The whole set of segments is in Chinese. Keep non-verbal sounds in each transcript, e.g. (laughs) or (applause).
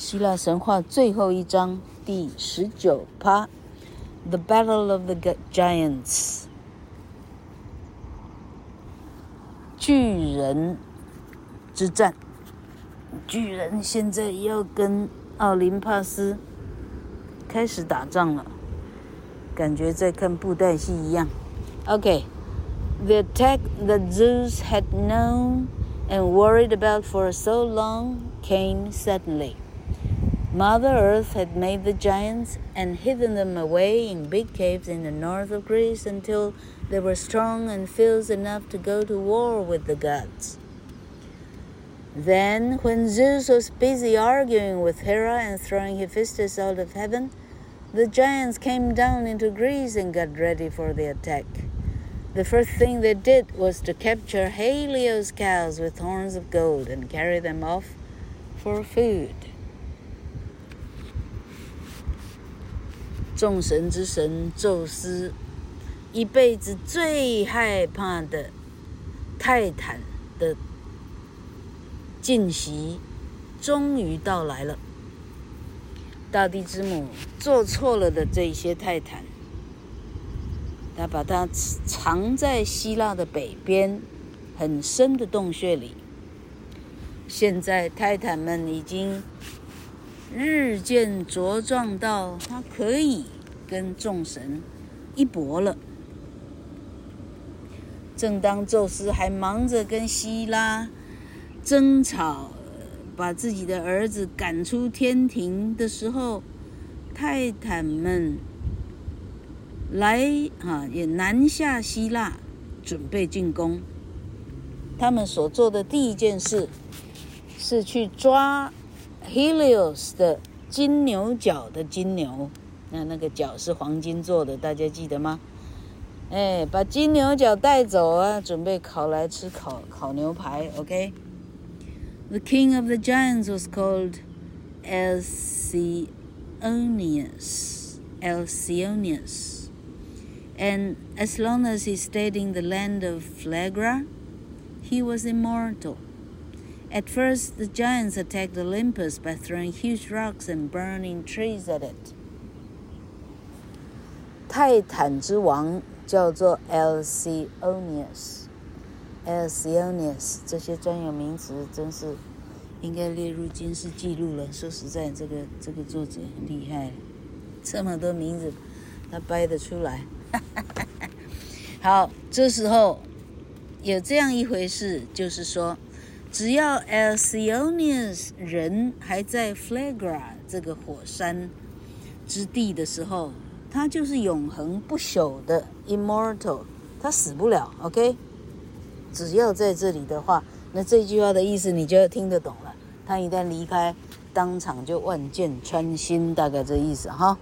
希腊神话最后一章第十九趴，The Battle of the Giants，巨人之战。巨人现在要跟奥林帕斯开始打仗了，感觉在看布袋戏一样。OK，the attack that Zeus had known and worried about for so long came suddenly. Mother Earth had made the giants and hidden them away in big caves in the north of Greece until they were strong and fierce enough to go to war with the gods. Then, when Zeus was busy arguing with Hera and throwing Hephaestus out of heaven, the giants came down into Greece and got ready for the attack. The first thing they did was to capture Helios cows with horns of gold and carry them off for food. 众神之神宙斯一辈子最害怕的泰坦的进袭终于到来了。大地之母做错了的这些泰坦，他把它藏在希腊的北边很深的洞穴里。现在泰坦们已经。日渐茁壮到他可以跟众神一搏了。正当宙斯还忙着跟希拉争吵，把自己的儿子赶出天庭的时候，泰坦们来啊，也南下希腊，准备进攻。他们所做的第一件事是去抓。Helios 的金牛角的金牛，那那个角是黄金做的，大家记得吗？哎，把金牛角带走啊，准备烤来吃烤烤牛排。OK。The king of the giants was called Alcyoneus. Alcyoneus. And as long as he stayed in the land of Phlegra, he was immortal. At first, the giants attacked Olympus by throwing huge rocks and burning trees at it. 泰坦之王叫做 Alcyoneus。Alcyoneus 这些专有名词真是应该列入军事记录了。说实在，这个这个作者很厉害，这么多名字他掰得出来。好，这时候有这样一回事，就是说。只要 Alcyoneus 人还在 Phlegra 这个火山之地的时候，他就是永恒不朽的 Immortal，他死不了。OK，只要在这里的话，那这句话的意思你就要听得懂了。他一旦离开，当场就万箭穿心，大概这意思哈。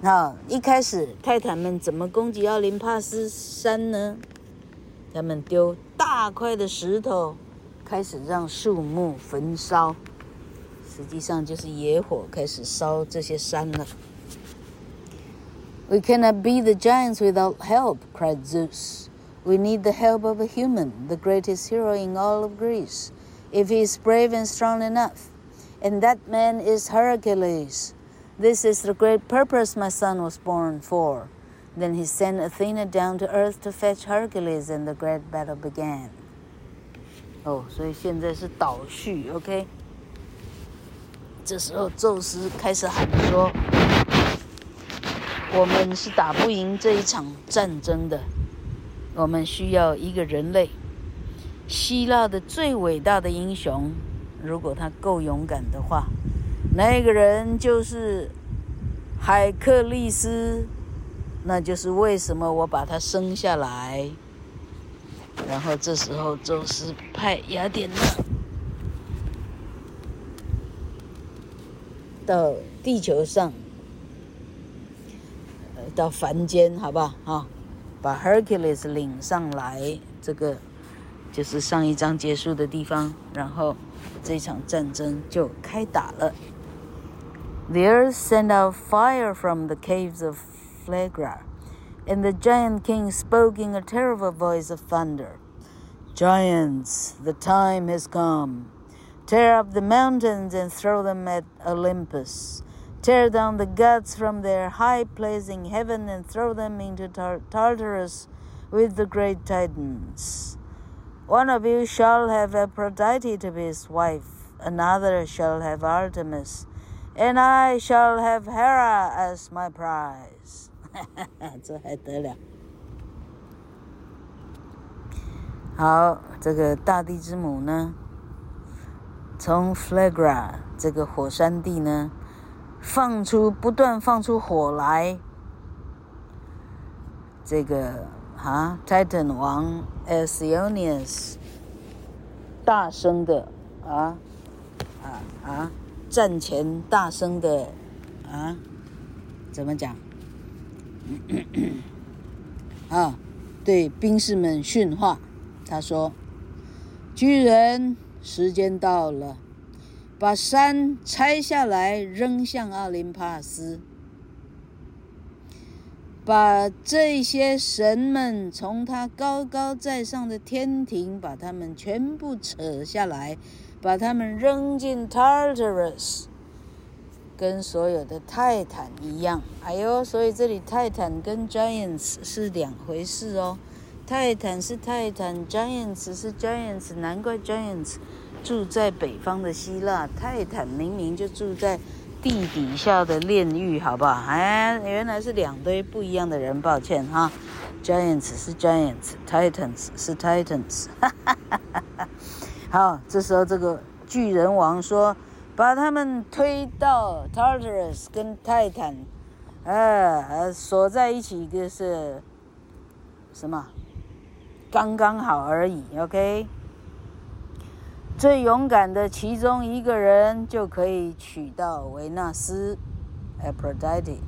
那一开始泰坦们怎么攻击奥林帕斯山呢？他们丢大块的石头。开始让树木焚烧，实际上就是野火开始烧这些山了。We cannot beat the giants without help, cried Zeus. We need the help of a human, the greatest hero in all of Greece, if he is brave and strong enough. And that man is Hercules. This is the great purpose my son was born for. Then he sent Athena down to earth to fetch Hercules, and the great battle began. 哦，所以现在是倒叙，OK。这时候宙斯开始喊说：“我们是打不赢这一场战争的，我们需要一个人类，希腊的最伟大的英雄，如果他够勇敢的话，那个人就是海克力斯，那就是为什么我把他生下来。”然后这时候，宙斯派雅典娜到地球上，呃，到凡间，好不好？啊，把 Hercules 领上来，这个就是上一章结束的地方。然后这场战争就开打了。The earth sent out fire from the caves of Phlegra. And the giant king spoke in a terrible voice of thunder. Giants, the time has come. Tear up the mountains and throw them at Olympus. Tear down the gods from their high place in heaven and throw them into Tar- Tartarus with the great Titans. One of you shall have Aphrodite to be his wife, another shall have Artemis, and I shall have Hera as my prize. 哈哈哈这还得了？好，这个大地之母呢，从 Phlegra 这个火山地呢，放出不断放出火来。这个啊，Titan 王 Alcyoneus 大声的啊啊啊，战前大声的啊，怎么讲？(coughs) 啊，对兵士们训话。他说：“巨人，时间到了，把山拆下来扔向奥林帕斯，把这些神们从他高高在上的天庭，把他们全部扯下来，把他们扔进 Tartarus，跟所有的泰坦一样。哎呦，所以这里泰坦跟 Giants 是两回事哦。”泰坦是泰坦，Giants 是 Giants，难怪 Giants 住在北方的希腊，泰坦明明就住在地底下的炼狱，好不好？哎，原来是两堆不一样的人，抱歉哈。Giants 是 Giants，Titans 是 Titans，哈哈哈哈哈。好，这时候这个巨人王说，把他们推到 Tartarus 跟泰坦，呃，锁在一起，就是什么？刚刚好而已，OK。最勇敢的其中一个人就可以娶到维纳斯，Aphrodite。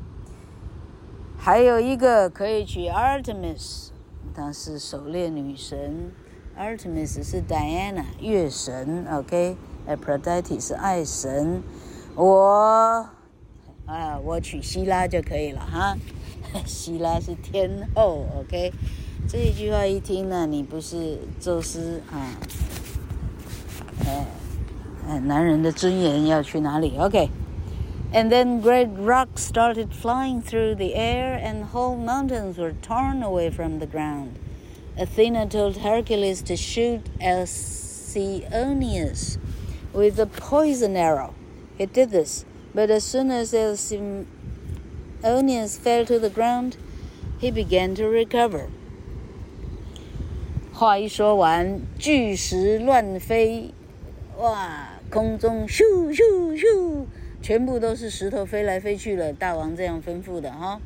还有一个可以娶 Artemis，她是狩猎女神。Artemis 是 Diana 月神 OK ，OK，Aphrodite 是爱神。我啊，我娶希拉就可以了哈，希拉是天后，OK。这一句话一听呢，你不是宙斯啊？哎，哎，男人的尊严要去哪里？OK。And then (laughs) great rocks started flying through the air, and whole mountains were torn away from the ground. Athena told Hercules to shoot Alcyoneus with a poison arrow. He did this, but as soon as Alcyoneus fell to the ground, he began to recover. 话一说完，巨石乱飞，哇！空中咻咻咻，全部都是石头飞来飞去了。大王这样吩咐的哈。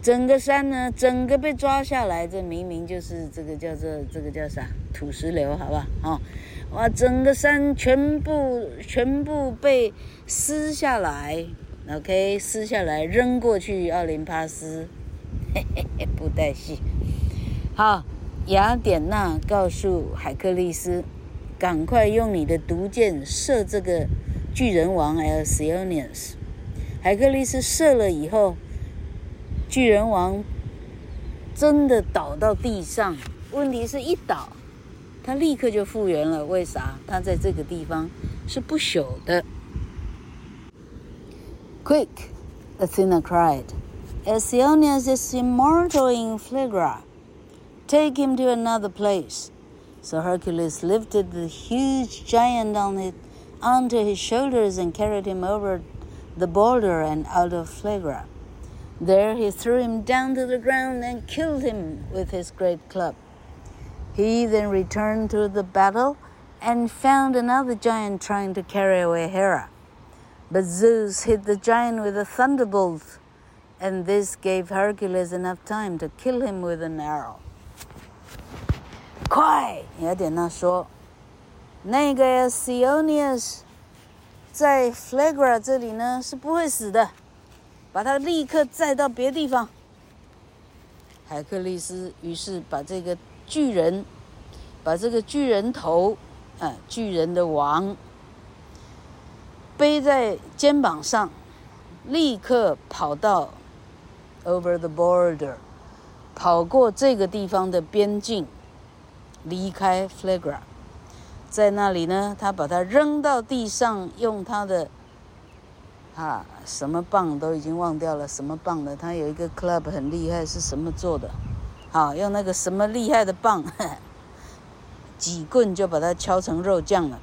整个山呢，整个被抓下来，这明明就是这个叫做这个叫啥土石流，好吧？啊，哇！整个山全部全部被撕下来，OK，撕下来扔过去奥林帕斯，嘿嘿嘿，不带戏，好。雅典娜告诉海克力斯：“赶快用你的毒箭射这个巨人王 a l c y o n i u s。”海克力斯射了以后，巨人王真的倒到地上。问题是一倒，他立刻就复原了。为啥？他在这个地方是不朽的。Quick, Athena cried, Alcyoneus is immortal in Phlegra. Take him to another place. So Hercules lifted the huge giant on it, onto his shoulders and carried him over the boulder and out of Phlegra. There he threw him down to the ground and killed him with his great club. He then returned to the battle and found another giant trying to carry away Hera. But Zeus hit the giant with a thunderbolt, and this gave Hercules enough time to kill him with an arrow. 快！雅典娜说：“那个 Alcyoneus 在 Phlegra 这里呢，是不会死的，把他立刻载到别地方。”海克力斯于是把这个 巨人，把这个巨人头，啊，巨人的王，背在肩膀上，立刻跑到 over the border，跑过这个地方的边境。离开 Flagra，在那里呢，他把它扔到地上，用他的啊什么棒都已经忘掉了，什么棒的？他有一个 club 很厉害，是什么做的？好，用那个什么厉害的棒，(laughs) 几棍就把它敲成肉酱了。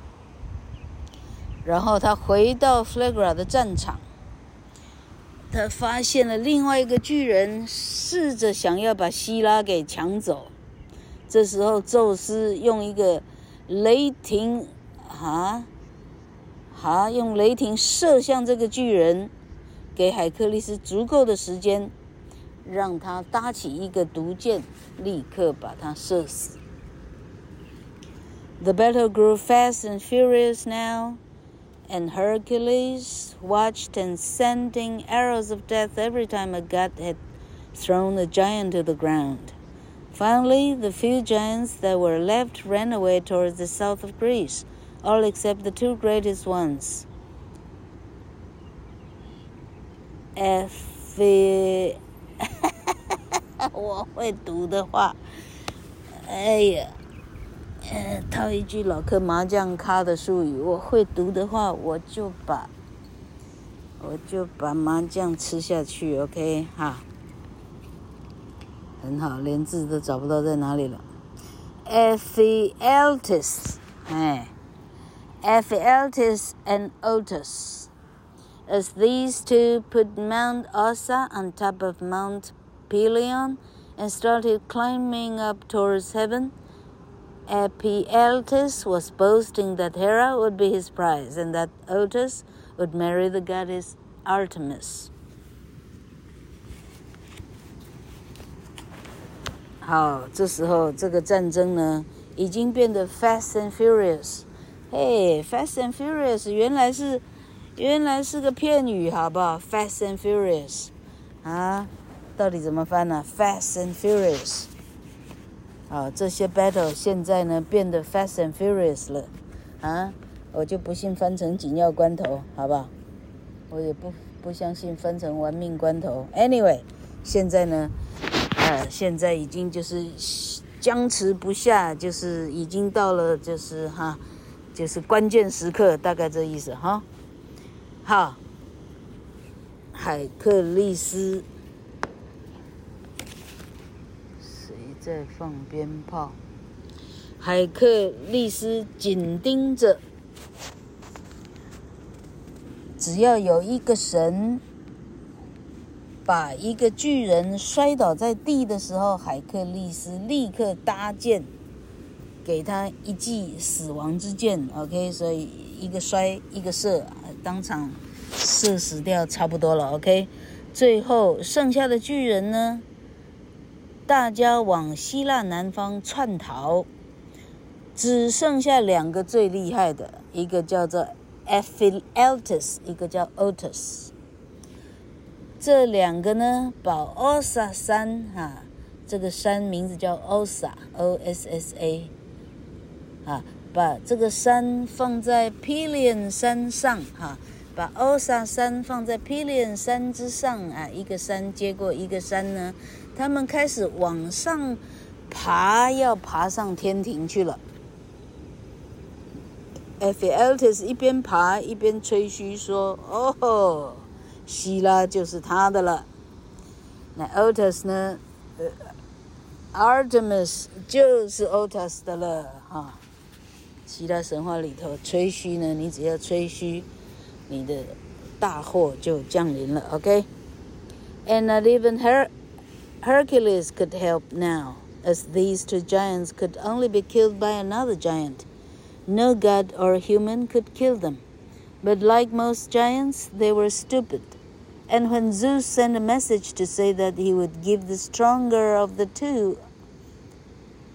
然后他回到 Phlegra 的战场，他发现了另外一个巨人，试着想要把希拉给抢走。这时候，宙斯用一个雷霆，啊，啊，用雷霆射向这个巨人，给海克力斯足够的时间，让他搭起一个毒箭，立刻把他射死。The battle grew fast and furious now, and Hercules watched and sending arrows of death every time a god had thrown a giant to the ground. Finally, the few giants that were left ran away towards the south of Greece, all except the two greatest ones. F， (laughs) 我会读的话，哎呀，呃，套一句老客麻将咖的术语，我会读的话，我就把，我就把麻将吃下去，OK 哈。很好，连字都找不到在哪里了。，F L T S，哎，F L T S and Otus, as these two put Mount Ossa on top of Mount Pelion and started climbing up towards heaven. Ephialtes was boasting that Hera would be his prize and that Otus would marry the goddess Artemis. 好，这时候这个战争呢，已经变得 fast and furious。嘿，fast and furious 原来是 原来是个片语，好不好？fast and furious 啊，到底怎么翻呢？fast and furious。好，这些 battle 现在呢变得 fast and furious 了啊，我就不信翻成紧要关头，好不好？我也不不相信翻成玩命关头。Anyway，现在呢。呃，现在已经就是僵持不下，就是已经到了，就是哈，就是关键时刻，大概这意思哈。好，海克力斯，谁在放鞭炮？海克力斯紧盯着，只要有一个神。把一个巨人摔倒在地的时候，海克力斯立刻搭箭，给他一记死亡之箭。OK，所以一个摔一个射，当场射死掉差不多了。OK，最后剩下的巨人呢，大家往希腊南方窜逃，只剩下两个最厉害的，一个叫做 Ephialtes，一个叫 Otus。这两个呢，把 Osa 山哈、这个山名字叫 Ossa，O S S A，啊，把这个山放在 Pelion 山上哈、把 Osa 山放在 Pelion 山之上啊，一个山接过一个山呢，他们开始往上爬，要爬上天庭去了。Ephialtes 一边爬一边吹嘘说：“哦吼。”希拉就是他的了，那 Otus 呢？呃，Artemis 就是 Otus 的了。希腊神话里头吹嘘呢，你只要吹嘘，你的大祸就降临了。OK，and、okay? not even Her Hercules could help now, as these two giants could only be killed by another giant. No god or human could kill them, but like most giants, they were stupid. And when Zeus sent a message to say that he would give the stronger of the two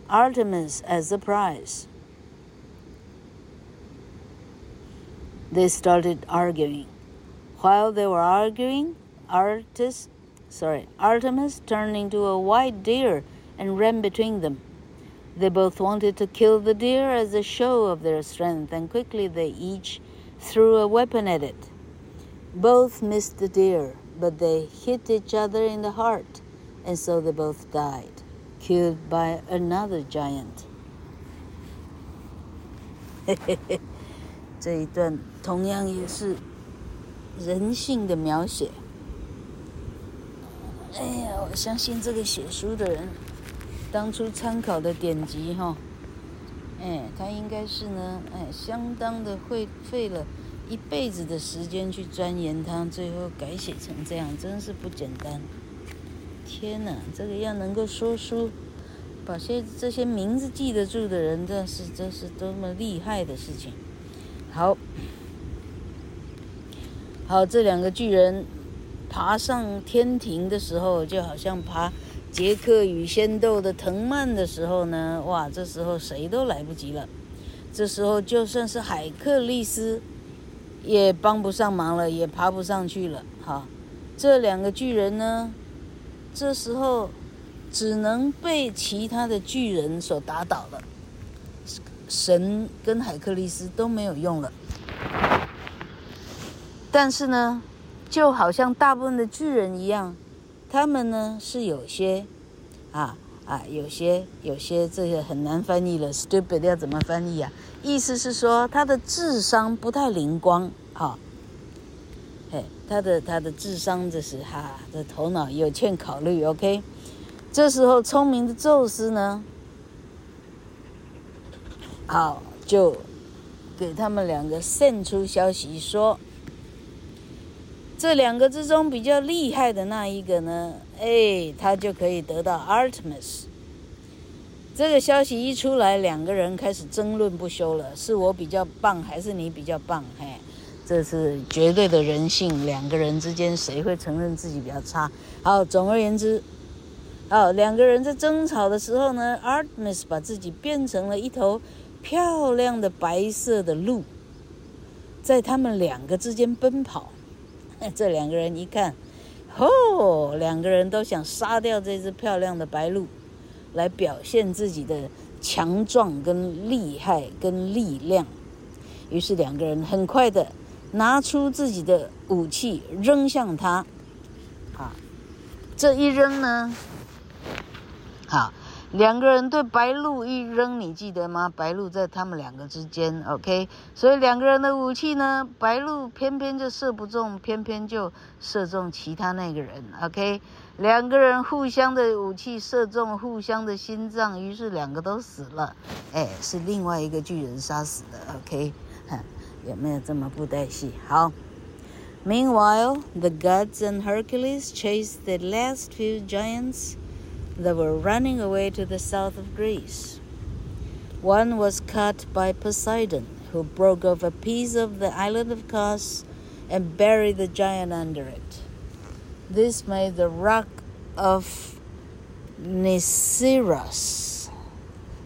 Artemis as a prize, they started arguing. While they were arguing, Artis, sorry, Artemis turned into a white deer and ran between them. They both wanted to kill the deer as a show of their strength, and quickly they each threw a weapon at it. Both missed the deer, but they hit each other in the heart, and so they both died, killed by another giant. (laughs) 这一段同样也是人性的描写。哎呀，我相信这个写书的人当初参考的典籍哈，哎，他应该是呢，哎，相当的会费了一辈子的时间去钻研它，最后改写成这样，真是不简单。天哪，这个要能够说书。把些这些名字记得住的人，这是这是多么厉害的事情。好，好，这两个巨人爬上天庭的时候，就好像爬杰克与仙豆的藤蔓的时候呢，哇，这时候谁都来不及了。这时候就算是海克利斯也帮不上忙了，也爬不上去了。好，这两个巨人呢，这时候。只能被其他的巨人所打倒了，神跟海克力斯都没有用了。但是呢，就好像大部分的巨人一样，他们呢是有些，啊啊，有些有些这个很难翻译了，stupid 要怎么翻译啊？意思是说他的智商不太灵光，啊，嘿，他的他的智商就是哈，这头脑有欠考虑，OK。这时候，聪明的宙斯呢，好，就给他们两个送出消息说，这两个之中比较厉害的那一个呢，哎，他就可以得到 Artemis。这个消息一出来，两个人开始争论不休了，是我比较棒，还是你比较棒？嘿，这是绝对的人性，两个人之间谁会承认自己比较差？好，总而言之。哦，两个人在争吵的时候呢，Artemis 把自己变成了一头漂亮的白色的鹿，在他们两个之间奔跑。(laughs) 这两个人一看，哦，两个人都想杀掉这只漂亮的白鹿，来表现自己的强壮跟厉害跟力量。于是两个人很快的拿出自己的武器扔向他。啊，这一扔呢？好，两个人对白鹿一扔，你记得吗？白鹿在他们两个之间，OK。所以两个人的武器呢，白鹿偏偏就射不中，偏偏就射中其他那个人，OK。两个人互相的武器射中互相的心脏，于是两个都死了。哎，是另外一个巨人杀死的，OK。(laughs) 有没有这么不带戏？好。Meanwhile, the gods and Hercules chased the last few giants. They were running away to the south of Greece. One was caught by Poseidon, who broke off a piece of the island of Kos and buried the giant under it. This made the rock of Nisiros.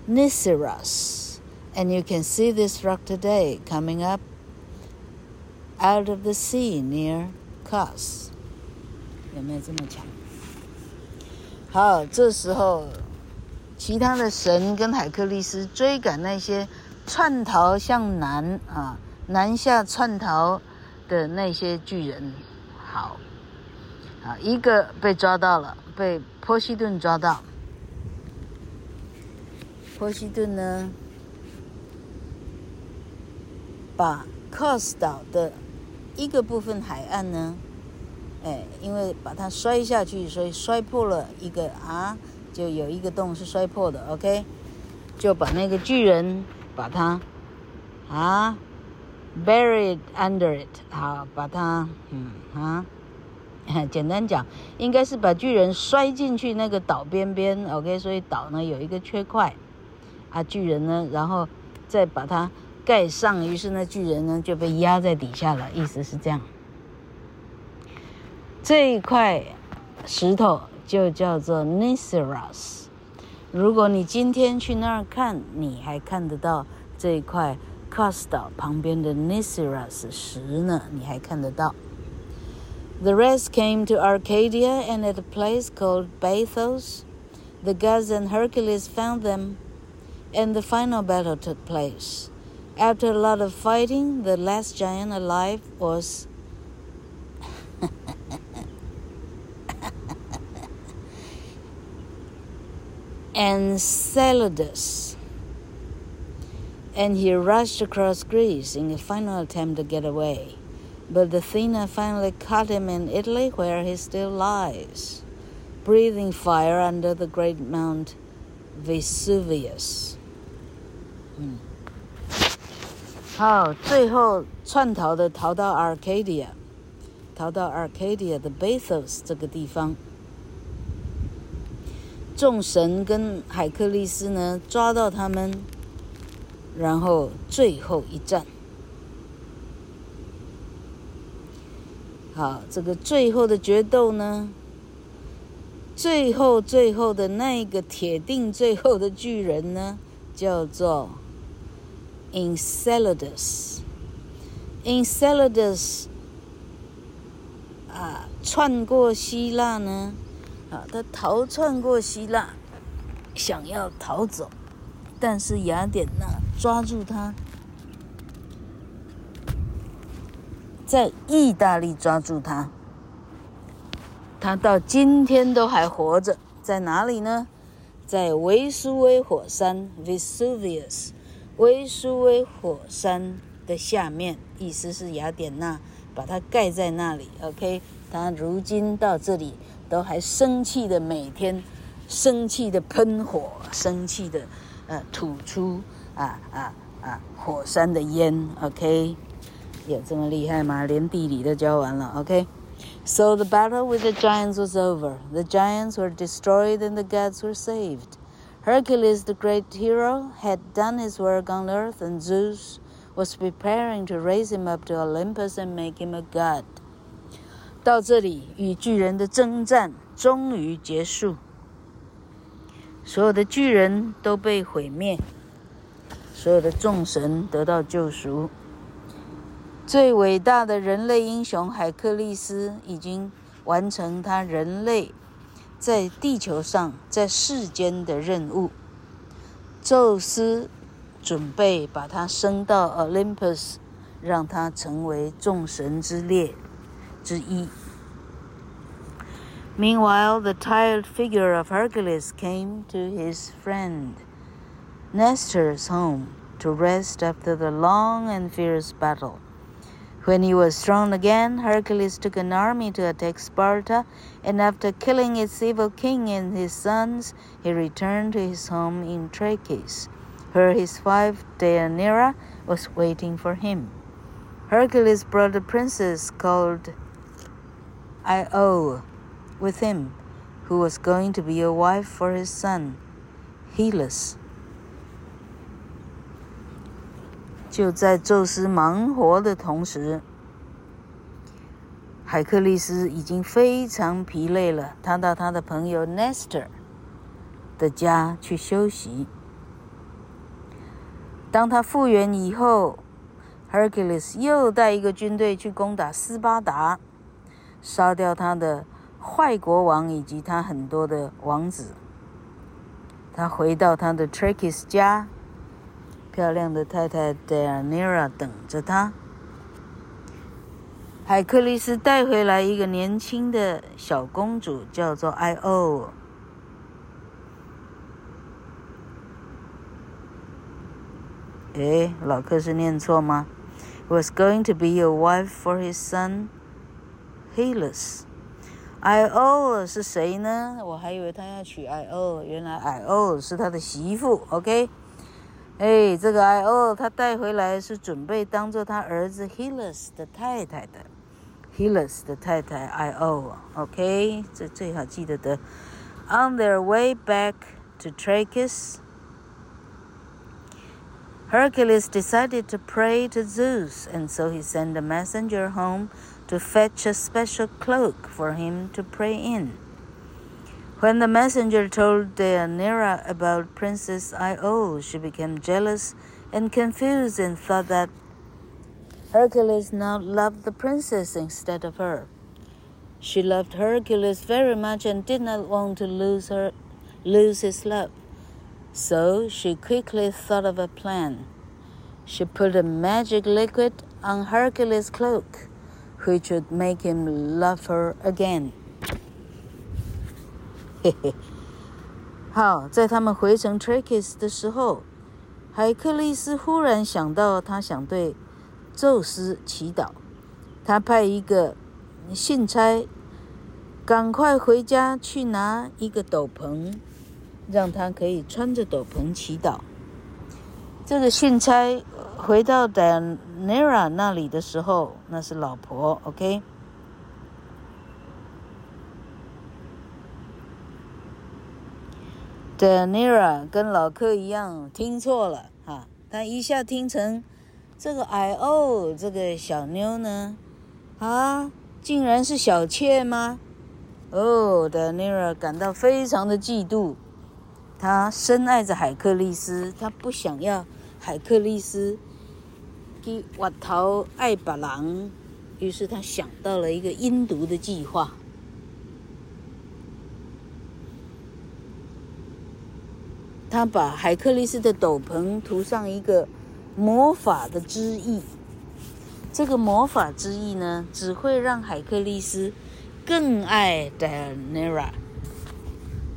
Nisiros. And you can see this rock today coming up out of the sea near Kos. 有没有这么强？ 好，这时候，其他的神跟海克力斯追赶那些窜逃向南啊，南下窜逃的那些巨人。好，啊，一个被抓到了，被波西顿抓到。波西顿呢，把 cos 岛的一个部分海岸呢。哎，因为把它摔下去，所以摔破了一个啊，就有一个洞是摔破的。OK，就把那个巨人把它啊 buried under it，好，把它嗯啊，(laughs) 简单讲，应该是把巨人摔进去那个岛边边。OK，所以岛呢有一个缺块啊，巨人呢，然后再把它盖上，于是那巨人呢就被压在底下了，意思是这样。这一块石头就叫做 Nisyros。如果你今天去那儿看，你还看得到这一块 Kos 岛旁边的 Nisyros 石呢，你还看得到。The rest came to Arcadia and at a place called Bathos. The gods and Hercules found them, and the final battle took place. After a lot of fighting, the last giant alive was Enceladus, and he rushed across Greece in a final attempt to get away. But Athena finally caught him in Italy, where he still lies, breathing fire under the great Mount Vesuvius. 嗯，好，最后窜逃的逃到 Arcadia，逃到 Arcadia 的 Bathos 这个地方。 众神跟海克力斯呢抓到他们，然后最后一战。好，这个最后的决斗呢，最后最后的那个铁定最后的巨人呢，叫做 Enceladus。Enceladus 啊，窜过希腊呢，啊，他逃窜过希腊，想要逃走，但是雅典娜抓住他。在意大利抓住他，他到今天都还活着，在哪里呢？在维苏威火山 （Vesuvius），维苏威火山的下面，意思是雅典娜把它盖在那里。OK，他如今到这里都还生气的，每天生气的喷火，生气的呃吐出啊啊啊火山的烟。OK。有这么厉害吗？连地理都教完了，OK。So the battle with the giants was over. The giants were destroyed and the gods were saved. Hercules, the great hero, had done his work on earth, and Zeus was preparing to raise him up to Olympus and make him a god. 到这里，与巨人的征战终于结束，所有的巨人都被毁灭，所有的众神得到救赎。最伟大的人类英雄海克力斯已经完成他人类在地球上、在世间的任务。宙斯准备把他升到 Olympus，让他成为众神之列之一。Meanwhile, the tired figure of Hercules came to his friend Nestor's home to rest after the long and fierce battle. When he was strong again, Hercules took an army to attack Sparta, and after killing its evil king and his sons, he returned to his home in Trachis, where his wife Deianira was waiting for him. Hercules brought a princess called Io with him, who was going to be a wife for his son, Hellas. 就在宙斯忙活的同时，海克力斯已经非常疲累了。他到他的朋友 Nestor 的家去休息。当他复原以后，Hercules 又带一个军队去攻打斯巴达，杀掉他的坏国王以及他很多的王子。他回到他的 Trachis 家。漂亮的太太 Deianira 等着他。海克力斯带回来一个年轻的小公主，叫做 Io。诶，老克是念错吗？Was going to be a wife for his son Hylas。Io 是谁呢？我还以为他要娶 Io，原来 Io 是他的媳妇。OK。哎，这个 Io 他带回来是准备当做他儿子 Hylas 的太太的，Hylas 的太太 Io，OK，这最好记得的。On their way back to Trachis, Hercules decided to pray to Zeus, and so he sent a messenger home to fetch a special cloak for him to pray in. When the messenger told Deianira about Princess Io, she became jealous and confused and thought that Hercules now loved the princess instead of her. She loved Hercules very much and did not want to lose her lose his love. So she quickly thought of a plan. She put a magic liquid on Hercules' cloak, which would make him love her again. 嘿嘿，好，在他们回程 Trachis 的时候，海克力斯忽然想到，他想对宙斯祈祷。他派一个信差，赶快回家去拿一个斗篷，让他可以穿着斗篷祈祷。这个信差回到 Deianira 那里的时候，那是老婆，OK。Deianira 跟老柯一样听错了哈，他一下听成这个 Io 这个小妞呢。啊，竟然是小妾吗？哦，德尼尔感到非常的嫉妒。他深爱着海克利斯，他不想要海克利斯给挖头爱把郎，于是他想到了一个阴毒的计划。他把海克利斯的斗篷涂上一个魔法的汁液。这个魔法之意呢，只会让海克利斯更爱 Diana，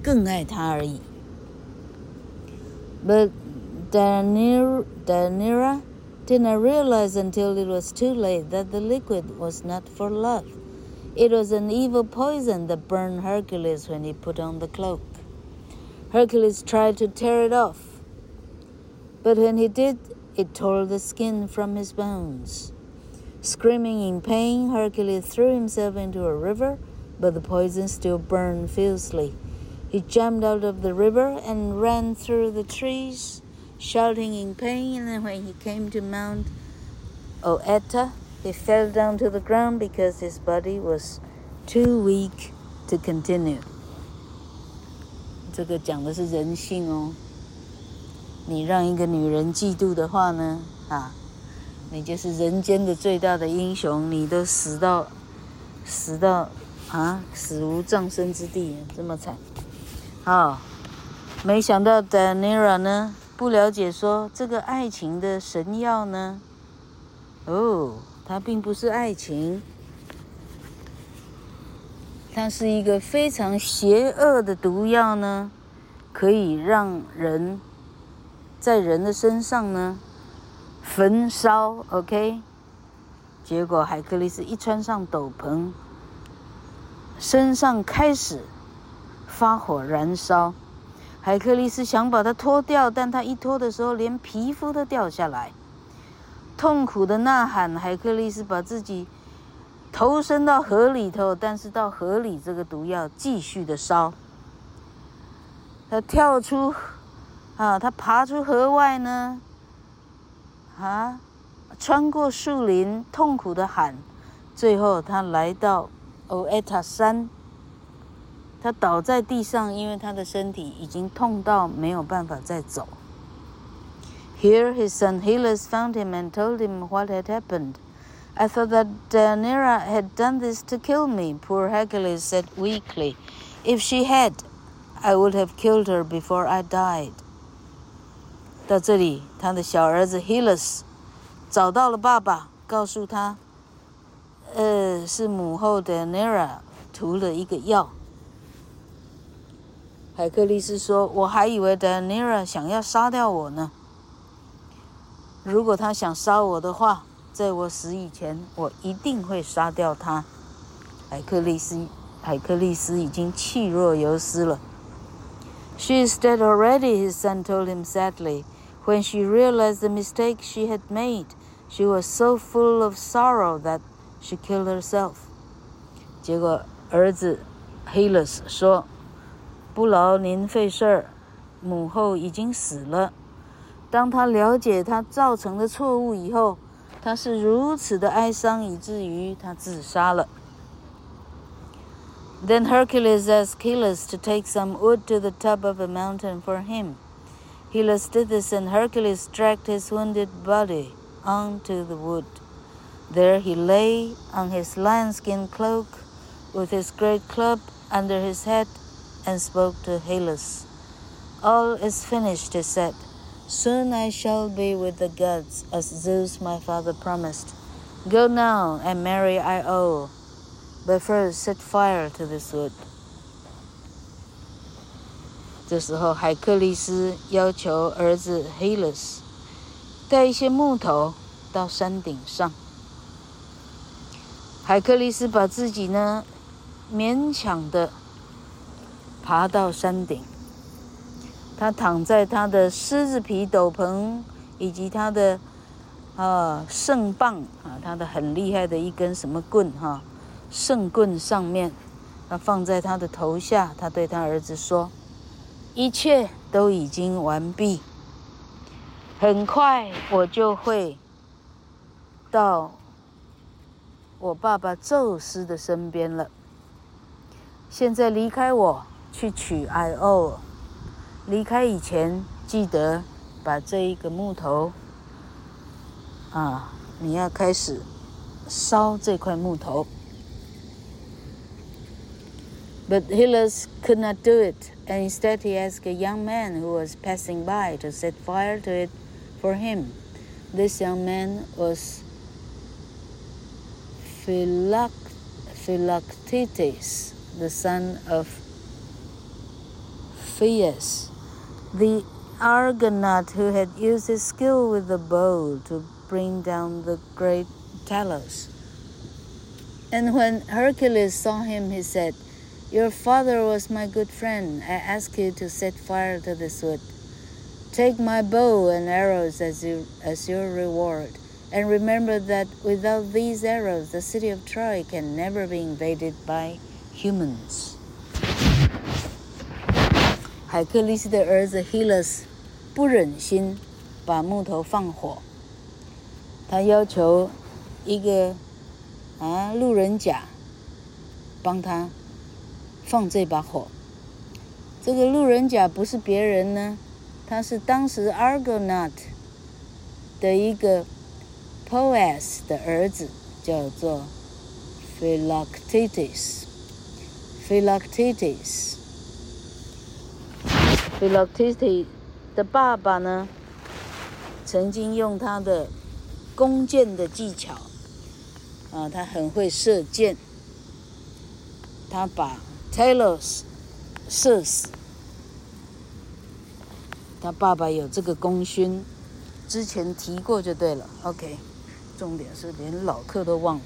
更爱他而已。不 Deianira didn't realize until it was too late that the liquid was not for love. It was an evil poison that burned Hercules when he put on the cloak. Hercules tried to tear it off, but when he did, it tore the skin from his bones. Screaming in pain, Hercules threw himself into a river, but the poison still burned fiercely. He jumped out of the river and ran through the trees, shouting in pain. And when he came to Mount Oeta, he fell down to the ground because his body was too weak to continue. 这个讲的是人性哦。你让一个女人嫉妒的话呢，啊。你就是人间的最大的英雄，你都死到，死到，啊，死无葬身之地，这么惨，好，没想到 Dinara 呢，不了解说这个爱情的神药呢，哦，它并不是爱情，它是一个非常邪恶的毒药呢，可以让人在人的身上呢。焚烧，OK。结果海克力斯一穿上斗篷，身上开始发火燃烧。海克力斯想把它脱掉，但他一脱的时候，连皮肤都掉下来。痛苦的呐喊，海克力斯把自己投身到河里头，但是到河里，这个毒药继续的烧。他跳出，啊，他爬出河外呢。啊！穿过树林，痛苦的喊。最后，他来到欧埃塔山。他倒在地上，因为他的身体已经痛到没有办法再走。Here, his son Hylas found him and told him what had happened. I thought that Deianira had done this to kill me, poor Hercules said weakly. If she had, I would have killed her before I died. 到这里，他的小儿子 Hylas 找到了爸爸，告诉他，呃，是母后 Deianira 涂了一个药。 海克力斯说：“我还以为 Deianira 想要杀掉我呢。如果他想杀我的话，在我死以前，我一定会杀掉他。”海克力斯，海克力斯已经气若游丝了。She is dead already, his son told him sadly. When she realized the mistake she had made, she was so full of sorrow that she killed herself. 结果儿子 Hylas 说：“不劳您费事儿，母后已经死了。”当他了解他造成的错误以后，他是如此的哀伤，以至于他自杀了。Then Hercules asked Hylas to take some wood to the top of a mountain for him. Hylas did this, and Hercules dragged his wounded body onto the wood. There he lay on his lionskin cloak with his great club under his head and spoke to Hylas. All is finished, he said. Soon I shall be with the gods, as Zeus my father promised. Go now and marry Io, but first set fire to this wood. 这时候，海克力斯要求儿子 Hylas 带一些木头到山顶上。海克力斯把自己呢勉强的 爬到山顶，他躺在他的狮子皮斗篷以及他的啊圣棒啊，他的很厉害的一根什么棍哈，圣棍上面，他放在他的头下，他对他儿子说：“一切都已经完毕，很快我就会到。”我爸爸宙斯的身边了。现在离开我，去取艾欧。离开以前，记得把这一个木头，啊，你要开始烧这块木头。But Hylas could not do it, and instead he asked a young man who was passing by to set fire to it for him. This young man was Philoctetes, the son of Phaeus, the Argonaut who had used his skill with the bow to bring down the great Talos. And when Hercules saw him, he said, Your father was my good friend. I ask you to set fire to this wood. Take my bow and arrows as, you, as your reward. And remember that without these arrows, the city of Troy can never be invaded by humans. 海克力斯的儿子 Hylas 不忍心把木头放火，他要求一个啊路人甲帮他放这把火。这个路人甲不是别人呢，他是当时 Argonaut 的一个。poet's 的儿子叫做 Philoctetes。Philoctetes。Philoctetes 的爸爸呢，曾经用他的弓箭的技巧，啊，他很会射箭，他把 Talos 射死。他爸爸有这个功勋，之前提过就对了。OK。重点是连老客都忘了。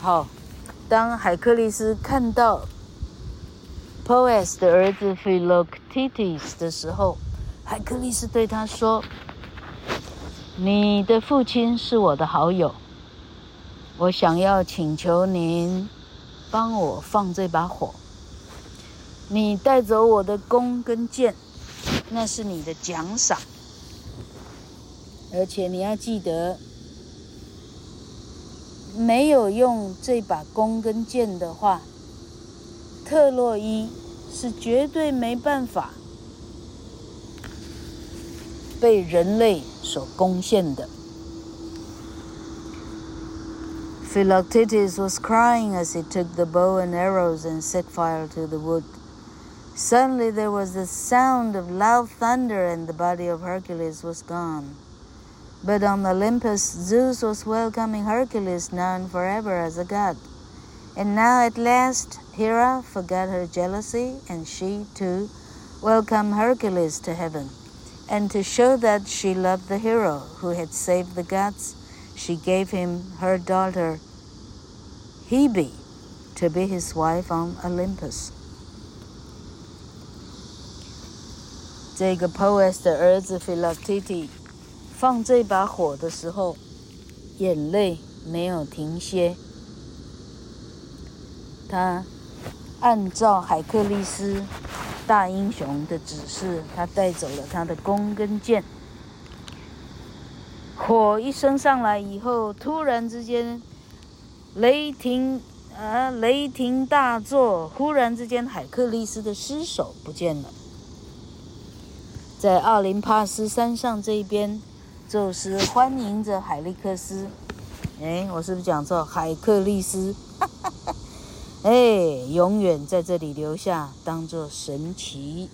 好，当海克力斯看到 Poes 的儿子 Philoctetes 的时候，海克力斯对他说：“你的父亲是我的好友，我想要请求您帮我放这把火。你带走我的弓跟箭，那是你的奖赏，而且你要记得。”没有用这把弓跟箭的话，特洛伊是绝对没办法被人类所攻陷的。Philoctetes was crying as he took the bow and arrows and set fire to the wood. Suddenly there was the sound of loud thunder, and the body of Hercules was gone. But on Olympus, Zeus was welcoming Hercules, known forever as a god. And now at last, Hera forgot her jealousy, and she, too, welcomed Hercules to heaven. And to show that she loved the hero who had saved the gods, she gave him her daughter Hebe to be his wife on Olympus. 这个 Poes 的儿子 Philoctetes 放这把火的时候，眼泪没有停歇。 他按照海克力斯大英雄的指示，他带走了他的弓跟箭。火一升上来以后，突然之间雷霆啊，雷霆大作！忽然之间，海克力斯的尸首不见了，在奥林帕斯山上这一边。宙斯欢迎着海利克斯，哎，我是不是讲错？海克力斯，哎，永远在这里留下，当做神奇。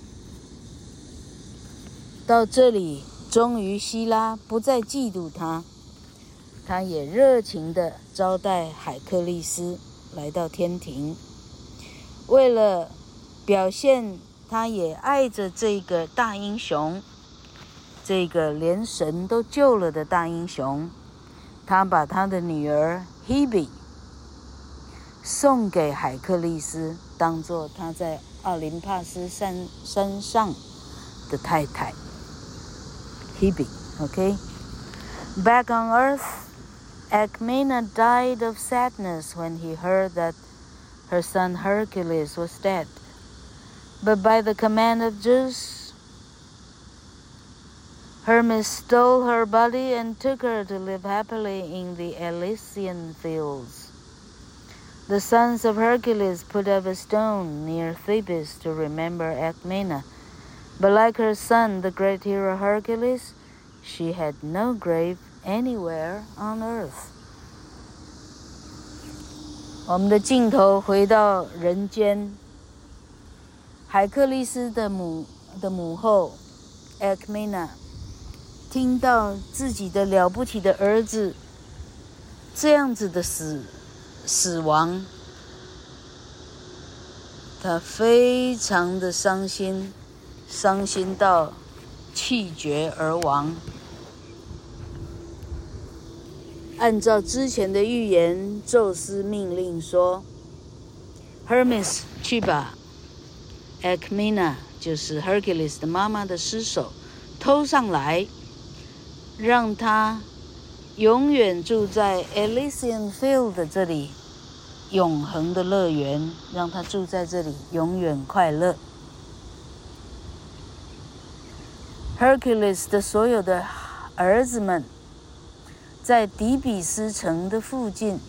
到这里，终于希拉不再嫉妒他，他也热情地招待海克力斯来到天庭。为了表现他也爱着这个大英雄。这个连神都救了的大英雄，他把他的女儿 Hebe 送给海克力斯，当做他在奥林帕斯山山上的太太。Hebe，OK。Back on Earth, Alcmena died of sadness when he heard that her son Hercules was dead. But by the command of Zeus, Hermes stole her body and took her to live happily in the Elysian fields. The sons of Hercules put up a stone near Thebes to remember Alcmena. But like her son, the great hero Hercules, she had no grave anywhere on earth. 我们的镜头回到人间。海克力斯的母的母后，Alcmena，听到自己的了不起的儿子这样子的死 死亡，他非常的伤心，伤心到气绝而亡。按照之前的预言，宙斯命令说：“Hermes，去吧。” Alcmena 就是 Hercules 的妈妈的尸首，偷上来，让他永远住在 Elysian Field 这里，永恒的乐园，让他住在这里，永远快乐。Hercules 的所有的儿子们，在底比斯城的附近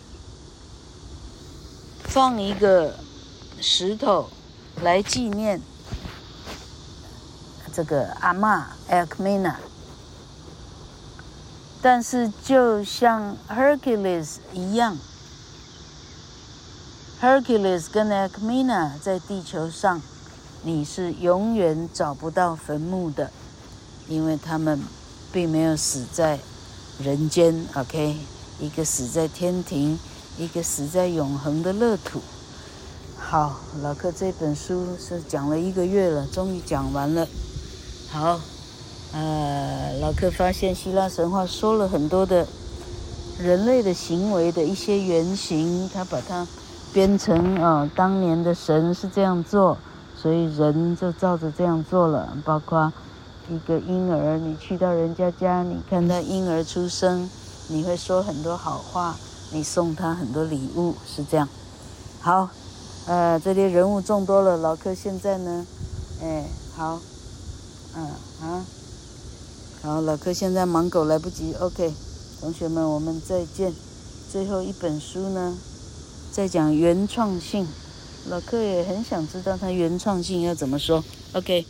放一个石头。来纪念这个阿嬷 Alcmena，但是就像 Hercules 一样，Hercules 跟 a c m i n a 在地球上，你是永远找不到坟墓的，因为他们并没有死在人间。OK，一个死在天庭，一个死在永恒的乐土。好，老克这本书是讲了一个月了，终于讲完了。好，呃，老克发现希腊神话说了很多的人类的行为的一些原型，他把它编成啊、当年的神是这样做，所以人就照着这样做了。包括一个婴儿，你去到人家家，你看他婴儿出生，你会说很多好话，你送他很多礼物，是这样。好。呃，这里人物众多了，老克现在呢，哎，好，嗯啊，好，老柯现在忙狗来不及，OK，同学们，我们再见。最后一本书呢，在讲原创性，老柯也很想知道它原创性要怎么说，OK。